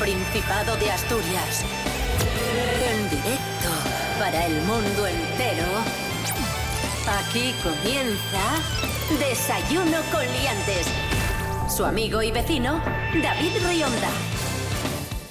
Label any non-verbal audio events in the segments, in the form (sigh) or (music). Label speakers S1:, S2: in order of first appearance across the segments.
S1: Principado de Asturias. En directo para el mundo entero. Aquí comienza Desayuno con Liantes. Su amigo y vecino, David Rionda.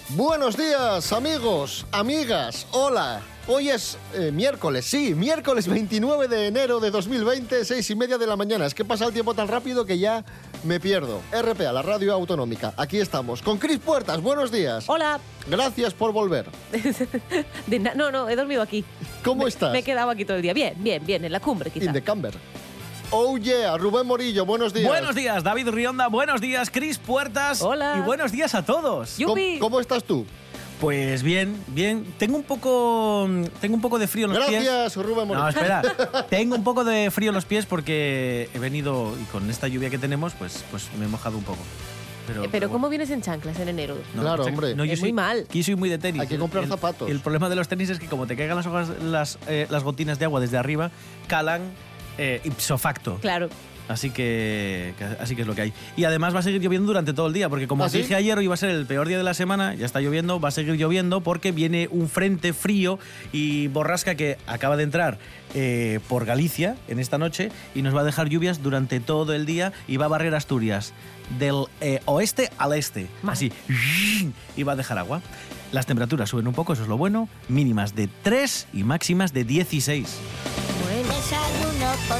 S2: Buenos días, amigos, amigas, hola. Hoy es eh, miércoles, sí, miércoles 29 de enero de 2020, seis y media de la mañana. Es que pasa el tiempo tan rápido que ya me pierdo. RPA, la radio autonómica. Aquí estamos. Con Cris Puertas, buenos días.
S3: Hola.
S2: Gracias por volver. (laughs)
S3: De na- no, no, he dormido aquí.
S2: ¿Cómo
S3: Me-
S2: estás?
S3: Me he quedado aquí todo el día. Bien, bien, bien, en la cumbre quizá.
S2: In the camber. Oh yeah, Rubén Morillo, buenos días.
S4: Buenos días, David Rionda. Buenos días, Cris Puertas.
S3: Hola.
S4: Y buenos días a todos.
S3: Yo-
S2: ¿Cómo,
S3: Yupi.
S2: cómo estás tú?
S4: Pues bien, bien. Tengo un poco, tengo un poco de frío en los pies.
S2: Gracias, Rubén Morillo.
S4: No, espera. (laughs) tengo un poco de frío en los pies porque he venido y con esta lluvia que tenemos, pues, pues me he mojado un poco. Pero,
S3: Eh, Pero
S4: bueno.
S3: ¿cómo vienes en chanclas en enero?
S2: Claro, hombre.
S4: yo
S3: Es
S4: soy-
S3: muy mal.
S4: yo soy muy de tenis.
S2: Hay que comprar
S4: el-
S2: zapatos.
S4: El problema de los tenis es que como te caigan las hojas, las, eh, las gotinas de agua desde arriba, calan eh, ipso facto.
S3: Claro.
S4: Así que, que- así que es lo que hay. Y además va a seguir lloviendo durante todo el día, porque como
S2: ¿Ah,
S4: os
S2: sí?
S4: dije ayer, hoy va a ser el peor día de la semana, ya está lloviendo, va a seguir lloviendo porque viene un frente frío y borrasca que acaba de entrar eh, por Galicia en esta noche y nos va a dejar lluvias durante todo el día y va a barrer Asturias del eh, oeste al este. Así, y va a dejar agua. Las temperaturas suben un poco, eso es lo bueno, mínimas de 3 y máximas de 16.
S3: Bueno.
S5: Desayuno con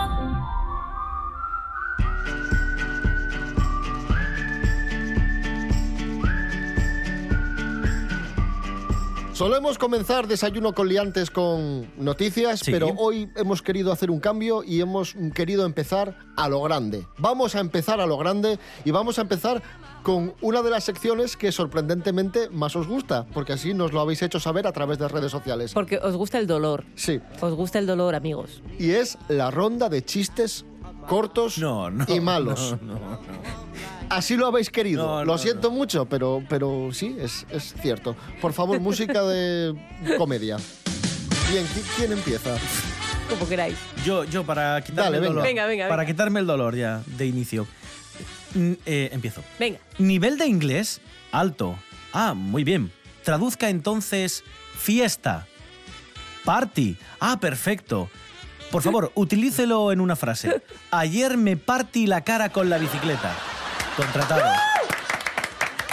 S2: Solemos comenzar desayuno con liantes con noticias,
S4: Sí.
S2: pero hoy hemos querido hacer un cambio y hemos querido empezar a lo grande. Vamos a empezar a lo grande y vamos a empezar con una de las secciones que sorprendentemente más os gusta, porque así nos lo habéis hecho saber a través de redes sociales.
S3: Porque os gusta el dolor.
S2: Sí,
S3: Os gusta el dolor, amigos.
S2: y es la ronda de chistes cortos
S4: No, no.
S2: y malos.
S4: no, no, no.
S2: Así lo habéis querido.
S4: No,
S2: lo
S4: no,
S2: siento mucho, pero, pero sí, es, es cierto. Por favor, música de comedia. Bien, ¿qui- ¿quién empieza?
S3: Como queráis.
S4: Yo, yo para quitarme
S2: Dale,
S4: el
S2: venga.
S4: dolor.
S3: Venga, venga,
S4: Para
S3: venga.
S4: quitarme el dolor ya de inicio. Mm, eh, empiezo.
S3: Venga.
S4: Nivel de inglés alto. Ah, muy bien. Traduzca entonces fiesta. Party. Ah, perfecto. Por favor, utilícelo en una frase. (laughs) Ayer me partí la cara con la bicicleta. Contratado.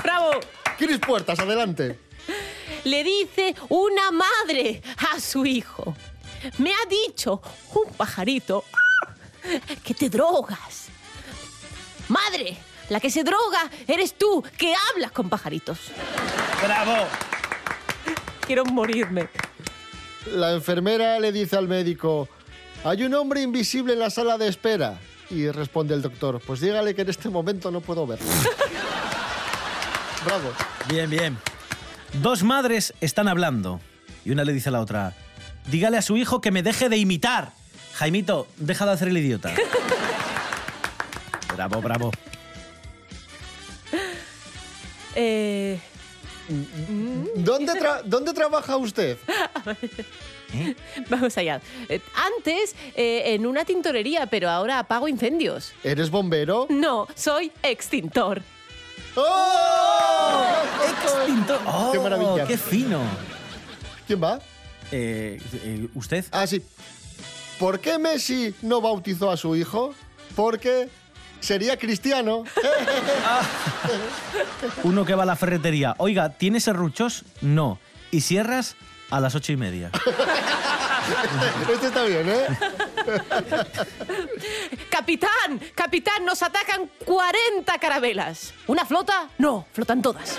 S3: ¡Bravo!
S2: Cris Puertas, adelante.
S3: Le dice una madre a su hijo. Me ha dicho un pajarito que te drogas. Madre, la que se droga eres tú, que hablas con pajaritos.
S4: ¡Bravo!
S3: Quiero morirme.
S2: La enfermera le dice al médico, hay un hombre invisible en la sala de espera. Y responde el doctor, pues dígale que en este momento no puedo ver. (laughs) Bravo.
S4: Bien, bien. Dos madres están hablando y una le dice a la otra, dígale a su hijo que me deje de imitar. Jaimito, deja de hacer el idiota. (laughs) bravo, bravo.
S3: Eh,
S2: ¿Dónde, tra- ¿Dónde trabaja usted? (laughs)
S3: vamos allá. Eh, antes eh, en una tintorería, pero ahora apago incendios.
S2: ¿Eres bombero?
S3: No, soy extintor.
S2: ¡Oh! (laughs)
S4: Extintor. Oh,
S2: ¡Qué maravilla!
S4: ¡Qué fino!
S2: ¿Quién va?
S4: Eh, eh, ¿Usted?
S2: Ah, sí. ¿Por qué Messi no bautizó a su hijo? Porque sería cristiano. (laughs)
S4: Uno que va a la ferretería. Oiga, ¿tiene serruchos? No. ¿Y cierras? A las ocho y media. (laughs)
S2: este está bien, ¿eh? (laughs)
S3: Capitán, capitán, nos atacan 40 carabelas. ¿Una flota? No, flotan todas.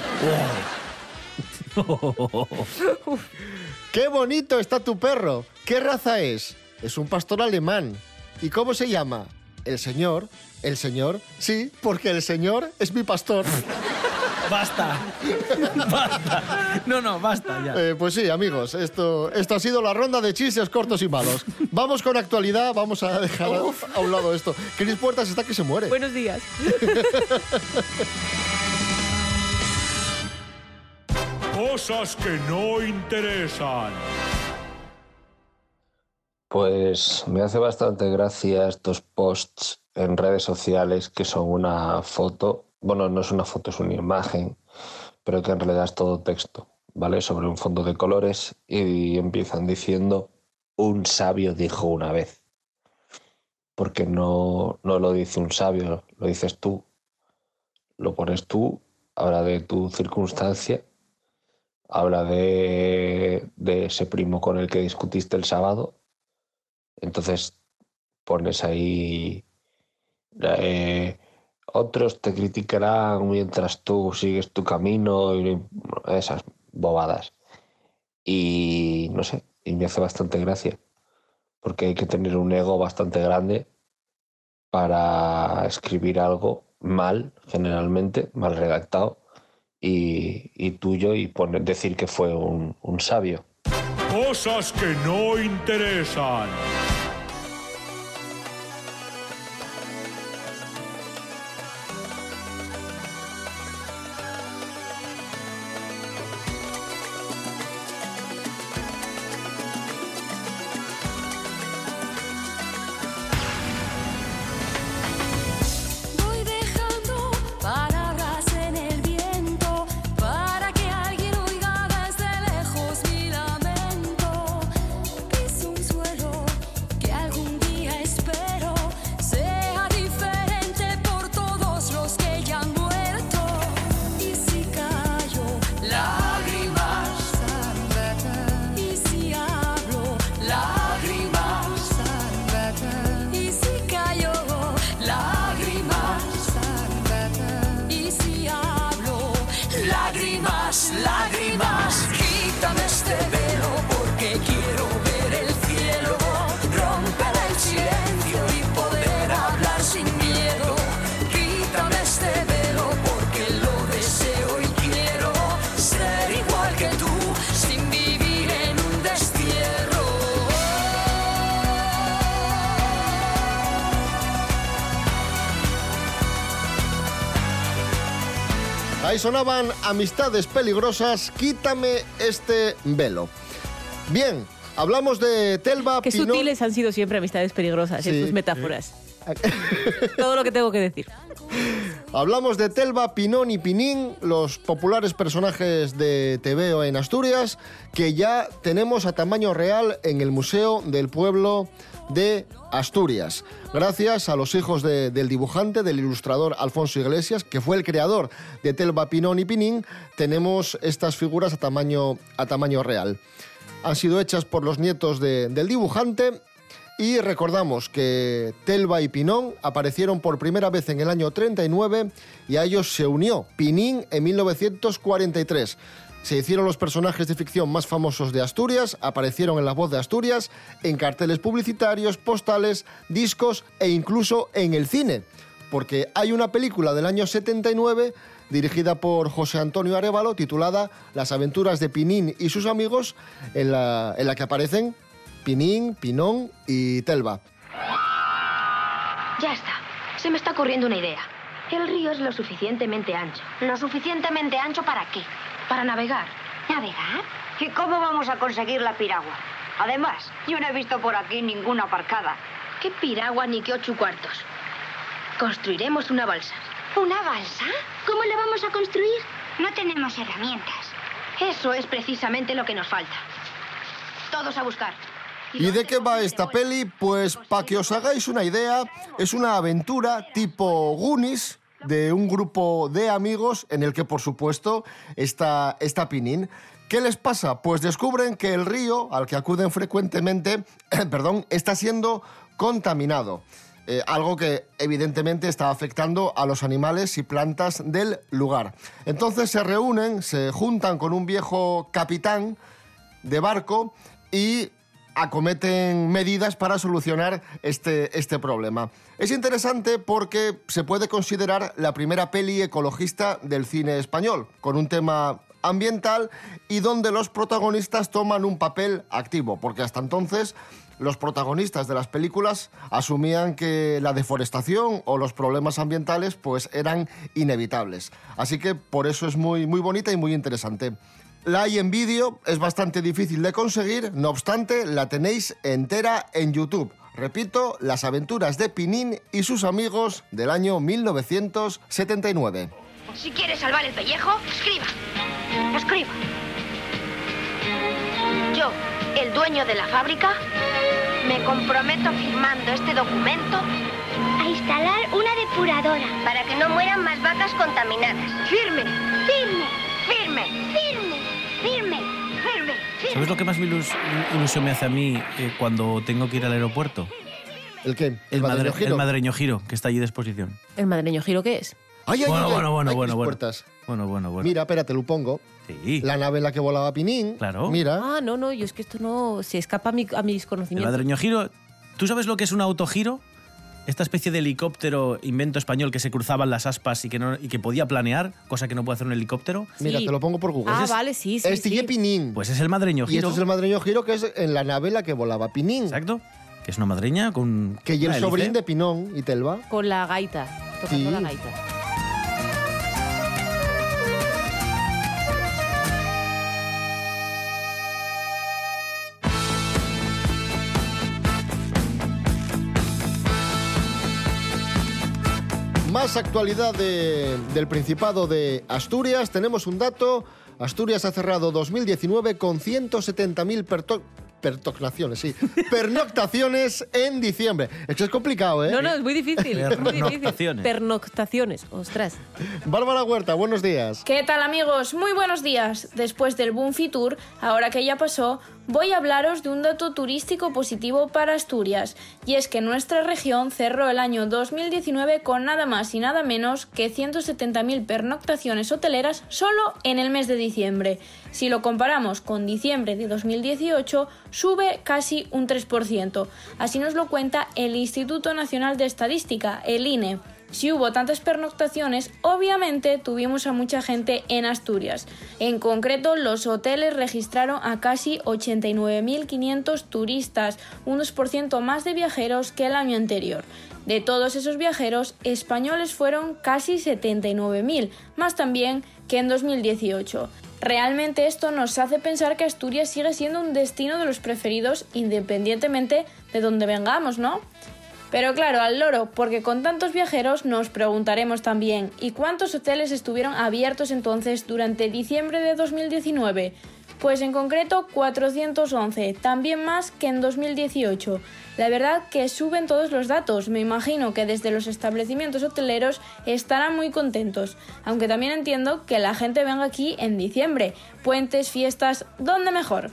S2: ¡Qué bonito está tu perro! ¿Qué raza es? Es un pastor alemán. ¿Y cómo se llama? El señor. ¿El señor? Sí, porque el señor es mi pastor.
S4: Basta. Basta. No, no, basta ya.
S2: Eh, pues sí, amigos, esto, esto ha sido la ronda de chistes cortos y malos. Vamos con actualidad, vamos a dejar a, a un lado esto. Cris Puertas está que se muere.
S3: Buenos días. (laughs)
S6: Cosas que no interesan.
S7: Pues me hace bastante gracia estos posts en redes sociales que son una foto, bueno, no es una foto, es una imagen, pero que en realidad es todo texto, ¿vale? Sobre un fondo de colores y empiezan diciendo, un sabio dijo una vez. Porque no, no lo dice un sabio, lo dices tú, lo pones tú, habla de tu circunstancia, habla de, de ese primo con el que discutiste el sábado entonces pones ahí, eh, otros te criticarán mientras tú sigues tu camino y esas bobadas. Y no sé, y me hace bastante gracia, porque hay que tener un ego bastante grande para escribir algo mal, generalmente, mal redactado, y, y tuyo, y poner, decir que fue un, un sabio.
S6: Cosas que no interesan.
S2: Ahí sonaban amistades peligrosas, quítame este velo. Bien, hablamos de Telva
S3: Qué sutiles han sido siempre amistades peligrosas
S2: Sí.
S3: en sus metáforas. Todo lo que tengo que decir.
S2: Hablamos de Telva, Pinón y Pinín, los populares personajes de TVO en Asturias, que ya tenemos a tamaño real en el Museo del Pueblo de Asturias. Gracias a los hijos de- del dibujante, del ilustrador Alfonso Iglesias, que fue el creador de Telva, Pinón y Pinín, tenemos estas figuras a tamaño, a tamaño real. Han sido hechas por los nietos de- del dibujante y recordamos que Telva y Pinón aparecieron por primera vez en el año 39 y a ellos se unió Pinín en 1943. Se hicieron los personajes de ficción más famosos de Asturias, aparecieron en La Voz de Asturias, en carteles publicitarios, postales, discos e incluso en el cine. Porque hay una película del año 79 dirigida por José Antonio Arevalo titulada Las aventuras de Pinín y sus amigos, en la, en la que aparecen Pinín, Pinón y Telva.
S8: Ya está. Se me está ocurriendo una idea. El río es lo suficientemente ancho. ¿Lo suficientemente ancho para qué? Para navegar.
S5: ¿Navegar? ¿Y cómo vamos a conseguir la piragua? Además, yo no he visto por aquí ninguna aparcada.
S8: ¿Qué piragua ni qué ocho cuartos? Construiremos una balsa.
S5: ¿Una balsa?
S8: ¿Cómo la vamos a construir?
S5: No tenemos herramientas.
S8: Eso es precisamente lo que nos falta. Todos a buscar.
S2: ¿Y de qué va esta peli? Pues para que os hagáis una idea, es una aventura tipo Goonies de un grupo de amigos en el que por supuesto está, está Pinín. ¿Qué les pasa? Pues descubren que el río al que acuden frecuentemente, (clears throat) perdón, está siendo contaminado. Eh, algo que evidentemente está afectando a los animales y plantas del lugar. Entonces se reúnen, se juntan con un viejo capitán de barco y acometen medidas para solucionar este, este problema. Es interesante porque se puede considerar la primera peli ecologista del cine español, con un tema ambiental y donde los protagonistas toman un papel activo, porque hasta entonces los protagonistas de las películas asumían que la deforestación o los problemas ambientales pues eran inevitables. Así que por eso es muy, muy bonita y muy interesante. La hay en vídeo, es bastante difícil de conseguir, no obstante, la tenéis entera en YouTube. Repito, las aventuras de Pinín y sus amigos del año 1979.
S8: Si quiere salvar el pellejo, escriba. Escriba. Yo, el dueño de la fábrica, me comprometo firmando este documento
S5: A instalar una depuradora.
S8: para que no mueran más vacas contaminadas. Firme,
S5: Firme,
S8: firme,
S5: firme, firme.
S8: firme, firme.
S4: ¿Sabes lo que más me ilus- ilusión me hace a mí eh, cuando tengo que ir al aeropuerto?
S2: ¿El qué?
S4: El,
S2: madrileño
S4: madre- el madreño giro, que está allí de exposición.
S3: ¿El madrileño giro qué es?
S2: Ay, ay,
S4: bueno,
S2: ay,
S4: bueno, bueno,
S2: ay,
S4: bueno, bueno.
S2: puertas.
S4: Bueno, bueno, bueno.
S2: Mira, espérate, lo pongo.
S4: Sí.
S2: La nave en la que volaba Pinín.
S4: Claro.
S2: Mira.
S3: Ah, no, no, yo es que esto no se escapa a, mi- a mis
S4: El
S3: conocimientos.
S4: madreño giro. ¿Tú sabes lo que es un autogiro? Esta especie de helicóptero invento español que se cruzaban las aspas y que, no, y que podía planear, cosa que no puede hacer un helicóptero.
S2: Mira, te lo pongo por Google.
S3: Ah,
S2: Es-
S3: vale, sí, sí.
S2: es
S3: sí.
S2: Pinín.
S4: Pues es el madreño
S2: y
S4: giro.
S2: esto es el madrileño giro que es en la nave en la que volaba Pinín.
S4: Exacto. Que es una madreña con.
S2: Que y el
S4: una
S2: sobrín
S4: hélice.
S2: de Pinón y Telva.
S3: Con la gaita, tocando
S2: Sí.
S3: la gaita.
S2: Más actualidad de- del Principado de Asturias. Tenemos un dato. Asturias ha cerrado 2019 con 170.000 perto- pertocnaciones, sí. (laughs) Pernoctaciones en diciembre. Es que es complicado, ¿eh?
S3: No, no, es muy difícil. es muy difícil.
S4: Pernoctaciones.
S3: Pernoctaciones, ostras.
S2: Bárbara Huerta, buenos días.
S9: ¿Qué tal amigos? Muy buenos días. Después del Boom Fitur, ahora que ya pasó, voy a hablaros de un dato turístico positivo para Asturias, y es que nuestra región cerró el año 2019 con nada más y nada menos que 170.000 pernoctaciones hoteleras solo en el mes de diciembre. Si lo comparamos con diciembre de 2018, sube casi un 3%. Así nos lo cuenta el Instituto Nacional de Estadística, el INE. Si hubo tantas pernoctaciones, obviamente tuvimos a mucha gente en Asturias. En concreto, los hoteles registraron a casi 89.500 turistas, un 2% más de viajeros que el año anterior. De todos esos viajeros, españoles fueron casi 79.000, más también que en 2018. Realmente esto nos hace pensar que Asturias sigue siendo un destino de los preferidos independientemente de dónde vengamos, ¿no? Pero claro, al loro, porque con tantos viajeros nos preguntaremos también, ¿y cuántos hoteles estuvieron abiertos entonces durante diciembre de 2019? Pues en concreto 411, también más que en 2018. La verdad que suben todos los datos, me imagino que desde los establecimientos hoteleros estarán muy contentos, aunque también entiendo que la gente venga aquí en diciembre, puentes, fiestas, ¿dónde mejor?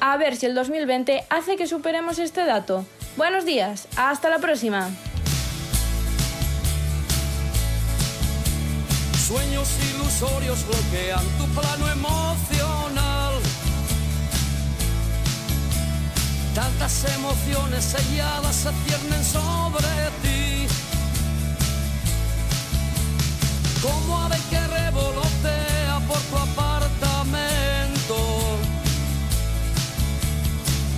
S9: A ver si el 2020 hace que superemos este dato. Buenos días, hasta la próxima.
S10: Sueños ilusorios bloquean tu plano emocional. Tantas emociones selladas se ciernen sobre ti. Como ave que revolotea por tu apartamento.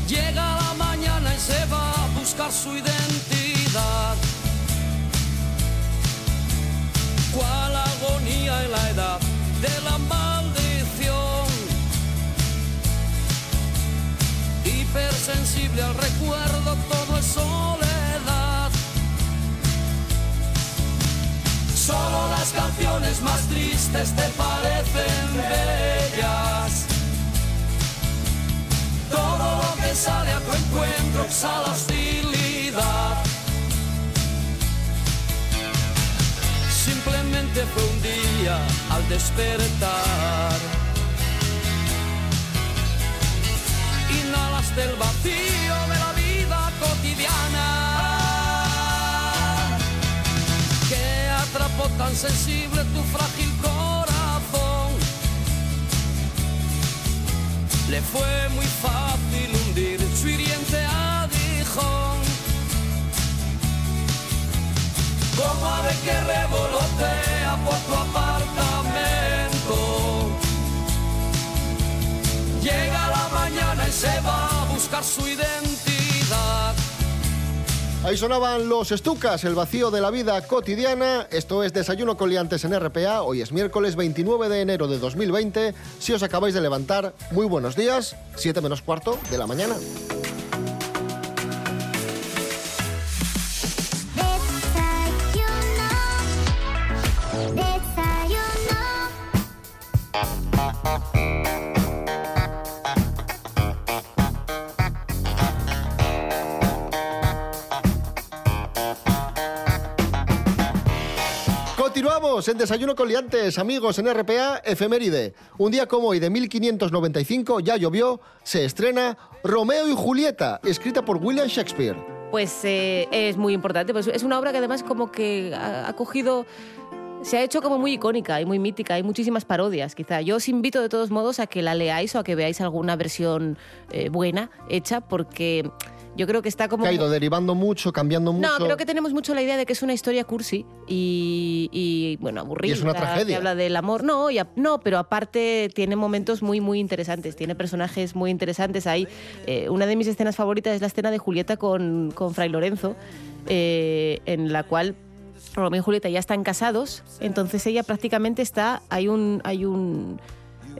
S10: Llega la mañana y se va su identidad. cuál agonía en la edad de la maldición. Hipersensible al recuerdo, todo es soledad. Solo las canciones más tristes te parecen bellas. Encuentro exhala hostilidad. Simplemente fue un día al despertar. Inhalaste el vacío de la vida cotidiana. Que atrapó tan sensible tu frágil corazón. Le fue muy fácil hundir su hiriente cajón. Como ave que revolotea por tu apartamento. Llega la mañana y se va a buscar su identidad.
S2: Ahí sonaban los estucas, el vacío de la vida cotidiana. Esto es Desayuno con Liantes en RPA. Hoy es miércoles 29 de enero de 2020. Si os acabáis de levantar, muy buenos días. 7 menos cuarto de la mañana. En Desayuno con Liantes, amigos en RPA, efeméride. Un día como hoy de 1595, ya llovió, se estrena Romeo y Julieta, escrita por William Shakespeare.
S3: Pues eh, es muy importante. Pues es una obra que además como que ha, ha cogido... Se ha hecho como muy icónica y muy mítica. Hay muchísimas parodias, quizá. Yo os invito de todos modos a que la leáis o a que veáis alguna versión eh, buena hecha, porque yo creo que está como...
S2: Que ha ido derivando mucho, cambiando mucho.
S3: No, creo que tenemos mucho la idea de que es una historia cursi y, y, bueno, aburrida.
S2: Y es una tragedia.
S3: Que habla del amor. No, y a- no, pero aparte tiene momentos muy, muy interesantes. Tiene personajes muy interesantes. Hay eh, una de mis escenas favoritas es la escena de Julieta con, con Fray Lorenzo, eh, en la cual Romeo y Julieta ya están casados. Entonces ella prácticamente está. Hay un.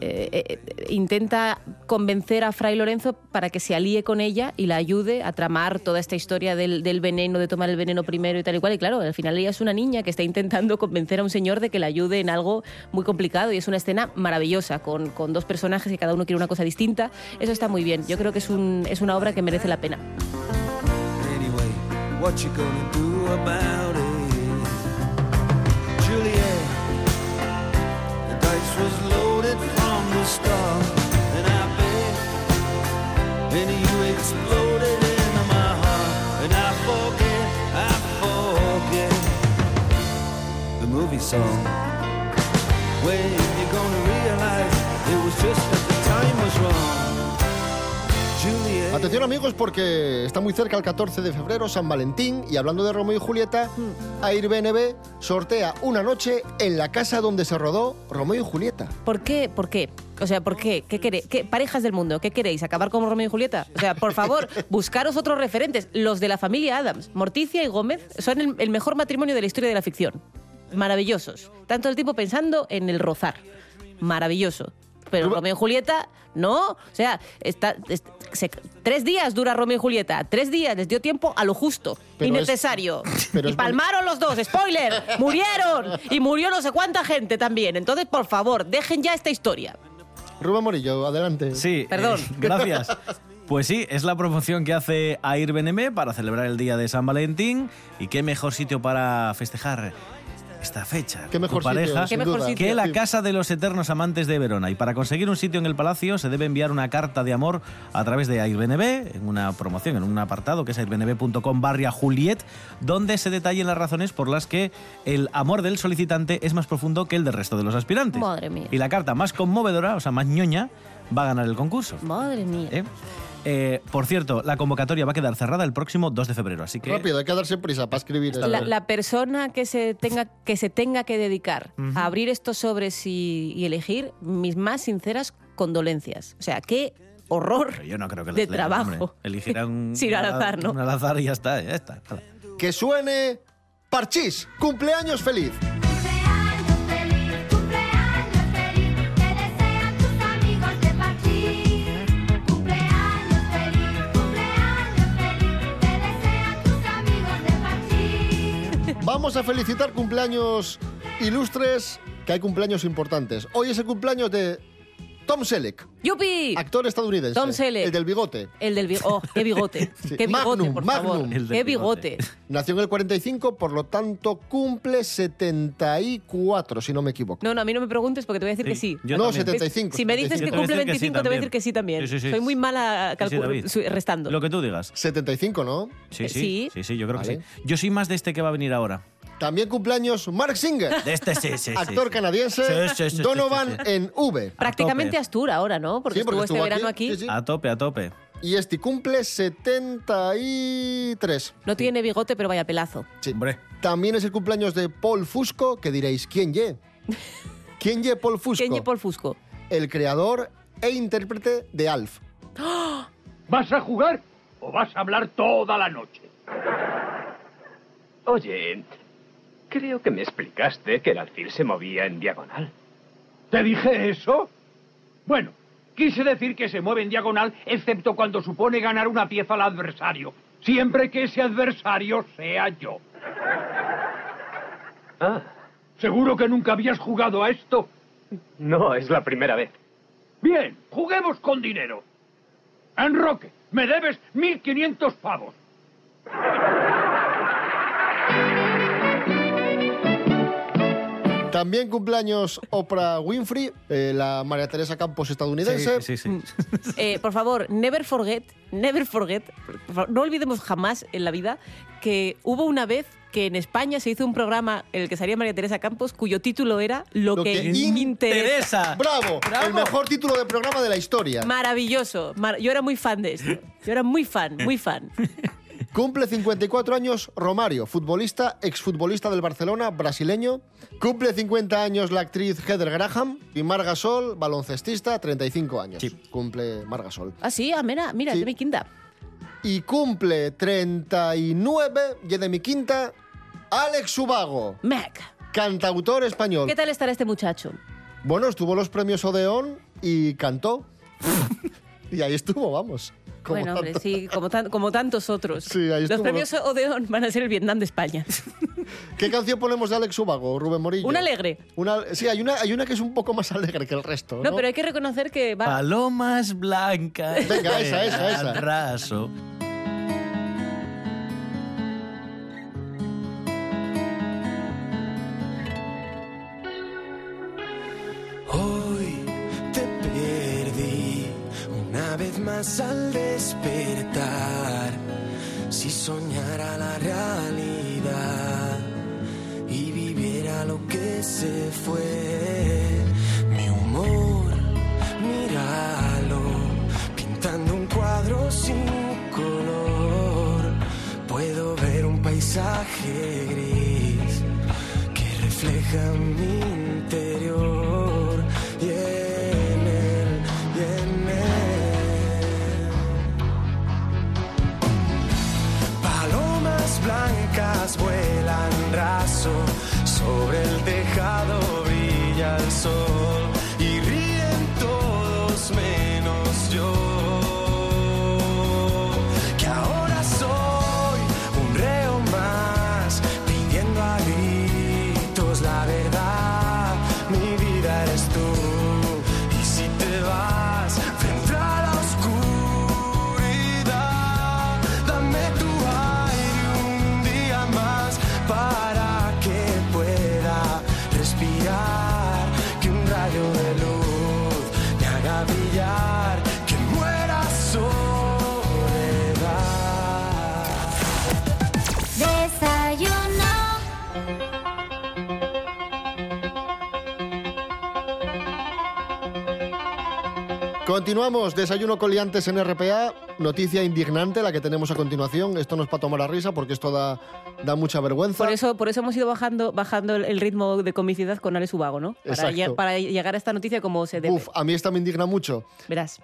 S3: Eh, eh, intenta convencer a Fray Lorenzo para que se alíe con ella y la ayude a tramar toda esta historia del, veneno, de tomar el veneno primero y tal y cual. Y claro, al final ella es una niña que está intentando convencer a un señor de que la ayude en algo muy complicado y es una escena maravillosa con, dos personajes y cada uno quiere una cosa distinta. Eso está muy bien. Yo creo que es una obra que merece la pena.
S11: Anyway, song. When you gonna realize it was just
S2: Atención amigos porque está muy cerca el 14 de febrero, San Valentín, y hablando de Romeo y Julieta, Airbnb sortea una noche en la casa donde se rodó Romeo y Julieta.
S3: ¿Por qué? ¿Por qué? O sea, ¿por qué? ¿Qué, qué parejas del mundo? ¿Qué queréis? ¿Acabar con Romeo y Julieta? O sea, por favor, (laughs) buscaros otros referentes. Los de la familia Adams, Morticia y Gómez, son el, el mejor matrimonio de la historia de la ficción. Maravillosos. Tanto el tiempo pensando en el rozar. Maravilloso. Pero Romeo y Julieta, no. O sea, está, es- se- tres días dura Romeo y Julieta. Tres días, les dio tiempo a lo justo.
S2: Pero es-
S3: innecesario. (laughs)
S2: pero
S3: y palmaron los dos, spoiler. (laughs) Murieron. Y murió no sé cuánta gente también. Entonces, por favor, dejen ya esta historia.
S2: Rubén Morillo, adelante.
S4: Sí,
S3: Perdón.
S4: eh, (laughs) gracias. Pues sí, es la promoción que hace Airbnb para celebrar el día de San Valentín. Y qué mejor sitio para festejar esta fecha.
S2: Qué mejor
S4: tu pareja,
S2: sitio,
S3: mejor
S2: duda.
S3: sitio.
S4: que la. Casa de los Eternos Amantes de Verona. Y para conseguir un sitio en el palacio se debe enviar una carta de amor a través de Airbnb, en una promoción, en un apartado que es airbnb.com barra Juliet, donde se detallen las razones por las que el amor del solicitante es más profundo que el del resto de los aspirantes.
S3: Madre mía.
S4: Y la carta más conmovedora, o sea, más ñoña, va a ganar el concurso.
S3: Madre mía.
S4: ¿eh? Eh, por cierto, la convocatoria va a quedar cerrada el próximo 2 de febrero, así que...
S2: Rápido, hay que darse prisa para escribir.
S3: La, la persona que se tenga que, se tenga que dedicar a abrir estos sobres y, y elegir mis más sinceras condolencias. O sea, qué horror
S4: Pero yo no creo que
S3: de
S4: lean,
S3: trabajo.
S4: hombre. Elegirán
S3: Sí, (laughs) al azar, ¿no?
S4: un al azar y ya está, ya está.
S2: Que suene Parchís, cumpleaños feliz. Vamos a felicitar cumpleaños ilustres, que hay cumpleaños importantes. Hoy es el cumpleaños de Tom Selleck,
S3: ¡Yupi!
S2: actor estadounidense.
S3: Tom Selleck.
S2: El del bigote.
S3: El del bigote. Oh, qué bigote. (laughs)
S2: Sí.
S3: Qué bigote,
S2: Magnum,
S3: por
S2: Magnum.
S3: favor.
S4: El del
S3: Qué
S4: bigote.
S3: bigote.
S2: Nació en el 45, por lo tanto cumple 74, si no me equivoco.
S3: No, no, a mí no me preguntes porque te voy a decir que sí.
S4: yo
S2: no,
S4: también.
S2: 75.
S3: Si me dices
S2: 75.
S3: que cumple
S4: decir que sí
S3: 25, te voy a decir que sí también.
S4: Sí, sí, sí.
S3: Soy muy mala
S4: Sí, sí,
S3: restando.
S4: Lo que tú digas.
S2: 75, ¿no?
S4: Sí,
S3: Eh,
S4: sí,
S3: sí.
S4: sí, sí, yo creo que sí. Yo soy más de este que va a venir ahora.
S2: También cumpleaños Mark Singer,
S4: De este sí, sí, sí.
S2: actor
S4: sí.
S2: canadiense,
S4: Sí, sí,
S2: Donovan
S4: sí, sí.
S2: en V.
S3: Prácticamente. Astur ahora, ¿no? Porque
S2: Sí, porque
S3: estuvo este verano
S2: aquí,
S3: aquí.
S2: sí, sí.
S4: A tope, a tope.
S2: Y este cumple 73.
S3: No tiene bigote, pero vaya pelazo.
S2: Sí.
S4: Hombre.
S2: También es el cumpleaños de Paul Fusco, que diréis, ¿quién ye? (laughs) ¿Quién ye Paul Fusco?
S3: ¿Quién ye Paul Fusco?
S2: El creador e intérprete de Alf.
S12: ¿Vas a jugar o vas a hablar toda la noche?
S13: Oye, creo que me explicaste que el alfil se movía en diagonal.
S12: ¿Te dije eso? Bueno, quise decir que se mueve en diagonal excepto cuando supone ganar una pieza al adversario. Siempre que ese adversario sea yo.
S13: Ah,
S12: ¿Seguro que nunca habías jugado a esto?
S13: no es la primera vez.
S12: Bien, juguemos con dinero. Enroque, me debes 1.500 pavos.
S2: También cumpleaños Oprah Winfrey, eh, la María Teresa Campos estadounidense.
S4: Sí, sí, sí.
S3: Eh, por favor, never forget, never forget, por favor, no olvidemos jamás en la vida que hubo una vez que en España se hizo un programa en el que salía María Teresa Campos cuyo título era Lo,
S2: Lo
S3: que,
S2: que
S3: interesa.
S2: ¡Bravo!
S3: Bravo.
S2: El mejor título de programa de la historia.
S3: Maravilloso. Mar- Yo era muy fan de esto. Yo era muy fan, muy fan. (laughs)
S2: Cumple 54 años Romario, futbolista, exfutbolista del Barcelona, brasileño. Cumple 50 años la actriz Heather Graham. Y Marga Sol, baloncestista, 35 años. Cumple Marga Sol.
S3: Ah, sí, ah, mira, mira,
S2: Sí.
S3: es de mi quinta.
S2: Y cumple 39, y de mi quinta, Alex Subago.
S3: Mac.
S2: Cantautor español.
S3: ¿Qué tal estará este muchacho?
S2: Bueno, estuvo en los premios Odeón y cantó. (laughs) y ahí estuvo, vamos. Como
S3: bueno, hombre,
S2: tanto.
S3: sí, como, tan- como tantos otros.
S2: Sí, ahí
S3: Los premios Odeón van a ser el Vietnam de España. (laughs)
S2: ¿Qué canción ponemos de Alex Subago, Rubén Morillo?
S3: Un alegre.
S2: Una, sí, hay una, hay una que es un poco más alegre que el resto. No,
S3: No, pero hay que reconocer que va.
S4: Palomas blancas.
S2: Venga, esa, esa, esa.
S4: al raso.
S11: Al despertar. Si soñara la realidad y viviera lo que se fue, mi humor, míralo, pintando un cuadro sin color. Puedo ver un paisaje gris que refleja mi vuelan raso, sobre el tejado brilla el sol
S2: Continuamos, desayuno coliantes en RPA. Noticia indignante la que tenemos a continuación. Esto no es para tomar a risa porque esto da, da mucha vergüenza.
S3: Por eso, por eso hemos ido bajando, bajando el- ritmo de comicidad con Alex Ubago, ¿no? Para,
S2: Exacto.
S3: para llegar a esta noticia como se debe.
S2: Uf, a mí esta me indigna mucho.
S3: Verás.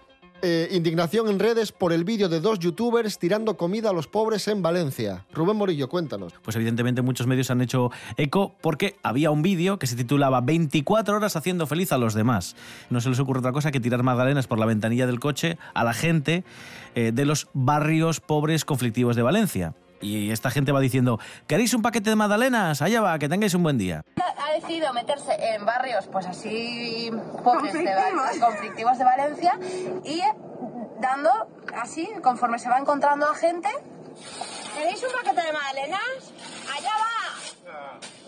S2: Eh, indignación en redes por el vídeo de dos youtubers tirando comida a los pobres en Valencia. Rubén Morillo, cuéntanos.
S4: Pues evidentemente muchos medios han hecho eco porque había un vídeo que se titulaba 24 horas haciendo feliz a los demás. No se les ocurre otra cosa que tirar magdalenas por la ventanilla del coche a la gente eh, de los barrios pobres conflictivos de Valencia. Y esta gente va diciendo, ¿queréis un paquete de magdalenas? Allá va, que tengáis un buen día.
S14: ha decidido meterse en barrios pues así pobres de conflictivos de Valencia y dando así conforme se va encontrando a gente ¿Queréis un paquete de magdalenas? ¡Allá va!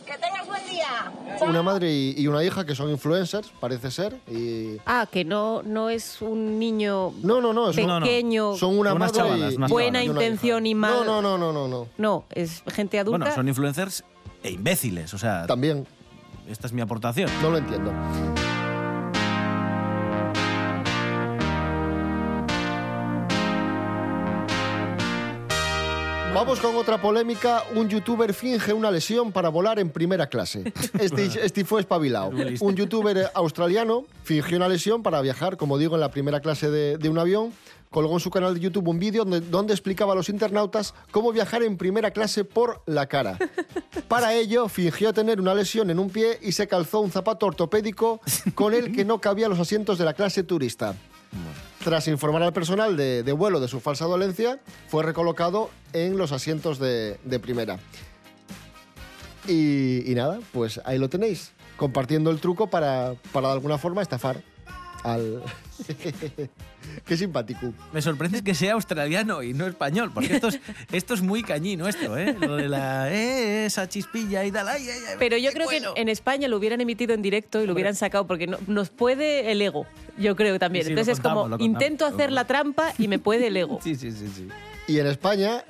S14: ¡Que tengas buen día!
S2: Una madre y, y una hija que son influencers, parece ser. Y...
S3: Ah, que no, no es un niño
S2: No, no, no. Son,
S3: pequeño,
S2: son una
S4: Unas
S2: madre
S4: chavalas,
S2: y-
S4: unas
S3: buena
S2: hija.
S3: intención y mal.
S2: No, no, no, no, no, no.
S3: No, es gente adulta.
S4: Bueno, son influencers e imbéciles, o sea...
S2: También.
S4: Esta es mi aportación.
S2: No lo entiendo. Vamos con otra polémica. Un youtuber finge una lesión para volar en primera clase. (laughs) Este, este fue espabilado. Un youtuber australiano fingió una lesión para viajar, como digo, en la primera clase de, de un avión. Colgó en su canal de YouTube un vídeo donde, donde explicaba a los internautas cómo viajar en primera clase por la cara. (laughs) Para ello, fingió tener una lesión en un pie y se calzó un zapato ortopédico con el que no cabían los asientos de la clase turista. Tras informar al personal de, vuelo de su falsa dolencia, fue recolocado en los asientos de, de primera. Y, y nada, pues ahí lo tenéis, compartiendo el truco para, para de alguna forma estafar al... (laughs) Qué simpático.
S4: Me sorprende que sea australiano y no español, porque esto es, (laughs) esto es muy cañí nuestro, ¿eh? Lo de la, eh, esa chispilla y tal. ay, ay, ay,
S3: Pero yo creo
S4: bueno.
S3: que en España lo hubieran emitido en directo y lo hubieran sacado porque no- nos puede el ego. Yo creo también.
S4: Sí, sí, lo
S3: Entonces es como intento hacer la trampa y me puede el ego. (laughs)
S4: Sí, sí, sí, sí.
S2: Y en España,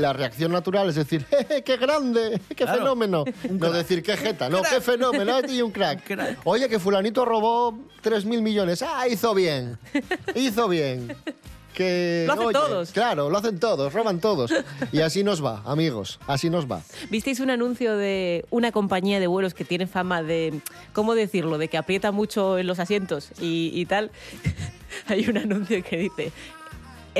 S2: la reacción natural es decir, (laughs) ¡jeje, qué grande! (laughs) ¡Qué
S4: Claro.
S2: fenómeno! No decir, ¡qué jeta! No, ¡qué fenómeno! (laughs) Y un crack. Oye, que fulanito robó 3.000 millones. ¡Ah, hizo bien! Hizo bien. Que,
S3: Lo hacen
S2: oye,
S3: todos.
S2: Claro, lo hacen todos, roban todos. Y así nos va, amigos, así nos va.
S3: ¿Visteis un anuncio de una compañía de vuelos que tiene fama de, ¿cómo decirlo?, de que aprieta mucho en los asientos y, y tal? Hay un anuncio que dice...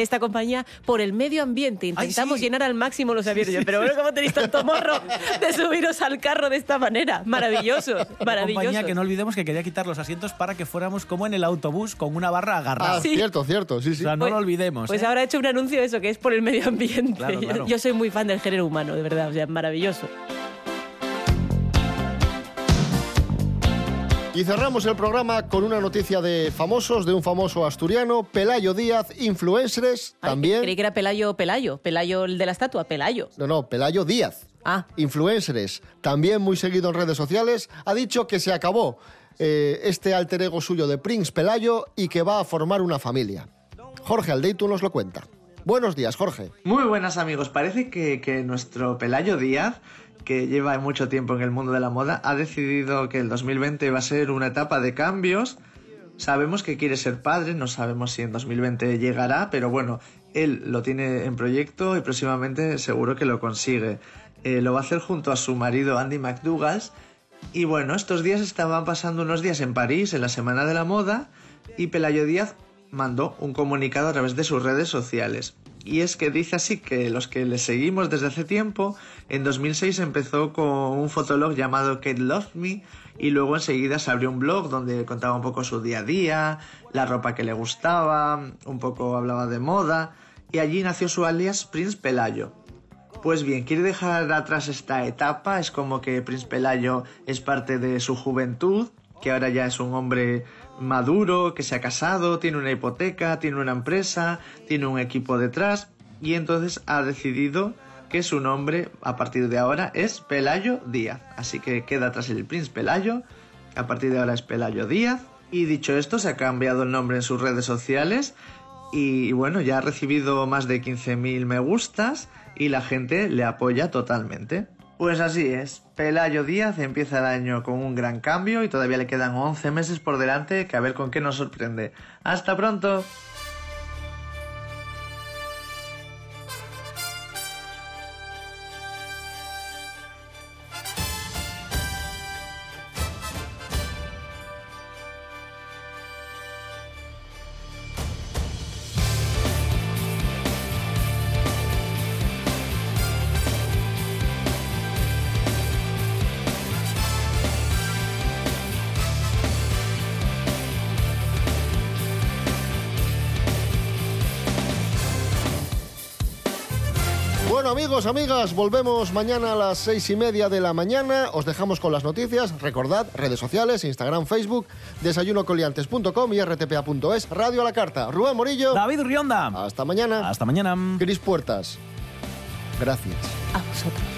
S3: Esta compañía, por el medio ambiente, intentamos llenar al máximo los aviones. Pero bueno, ¿cómo tenéis tanto morro de (laughs) subiros al carro de esta manera? Maravillosos,
S4: Una
S3: maravillosos.
S4: compañía que no olvidemos que quería quitar los asientos para que fuéramos como en el autobús con una barra agarrada.
S2: Ah, cierto, cierto, sí, sí.
S4: O sea, no lo olvidemos.
S3: Pues
S4: ¿eh?
S3: ahora he hecho un anuncio de eso, que es por el medio ambiente.
S4: Claro,
S3: Yo-. Yo, soy muy fan del género humano, de verdad, o sea, maravilloso.
S2: Y cerramos el programa con una noticia de famosos, de un famoso asturiano, Pelayo Díaz, influencers, también...
S3: Creí que era Pelayo Pelayo, Pelayo el de la estatua, Pelayo.
S2: No, no, Pelayo Díaz.
S3: Ah.
S2: Influencers, también muy seguido en redes sociales, ha dicho que se acabó eh, este alter ego suyo de Prince Pelayo y que va a formar una familia. Jorge Aldeitu nos lo cuenta. Buenos días, Jorge.
S15: Muy buenas amigos, parece que, nuestro Pelayo Díaz, que lleva mucho tiempo en el mundo de la moda, ha decidido que el 2020 va a ser una etapa de cambios. Sabemos que quiere ser padre, no sabemos si en 2020 llegará, pero bueno, él lo tiene en proyecto y próximamente seguro que lo consigue. Eh, lo va a hacer junto a su marido Andy McDougall. Y bueno, estos días estaban pasando unos días en París, en la Semana de la Moda, y Pelayo Díaz mandó un comunicado a través de sus redes sociales. Y es que dice así que los que le seguimos desde hace tiempo, en 2006 empezó con un fotolog llamado Kate Love Me y luego enseguida se abrió un blog donde contaba un poco su día a día, la ropa que le gustaba, un poco hablaba de moda y allí nació su alias Prince Pelayo. Pues bien, quiere dejar atrás esta etapa, es como que Prince Pelayo es parte de su juventud, que ahora ya es un hombre maduro, que se ha casado, tiene una hipoteca, tiene una empresa, tiene un equipo detrás, y entonces ha decidido que su nombre a partir de ahora es Pelayo Díaz. Así que queda atrás el Prince Pelayo, a partir de ahora es Pelayo Díaz, y dicho esto, se ha cambiado el nombre en sus redes sociales, y bueno, ya ha recibido más de 15.000 me gustas y la gente le apoya totalmente. Pues así es, Pelayo Díaz empieza el año con un gran cambio y todavía le quedan 11 meses por delante que a ver con qué nos sorprende. ¡Hasta pronto!
S2: Bueno, amigos, amigas, volvemos mañana a las seis y media de la mañana. Os dejamos con las noticias. Recordad, redes sociales, Instagram, Facebook, desayunocoliantes.com y rtpa.es, Radio a la Carta. Rubén Morillo.
S4: David Rionda.
S2: Hasta mañana.
S4: Hasta mañana.
S2: Cris Puertas. Gracias.
S3: A vosotros.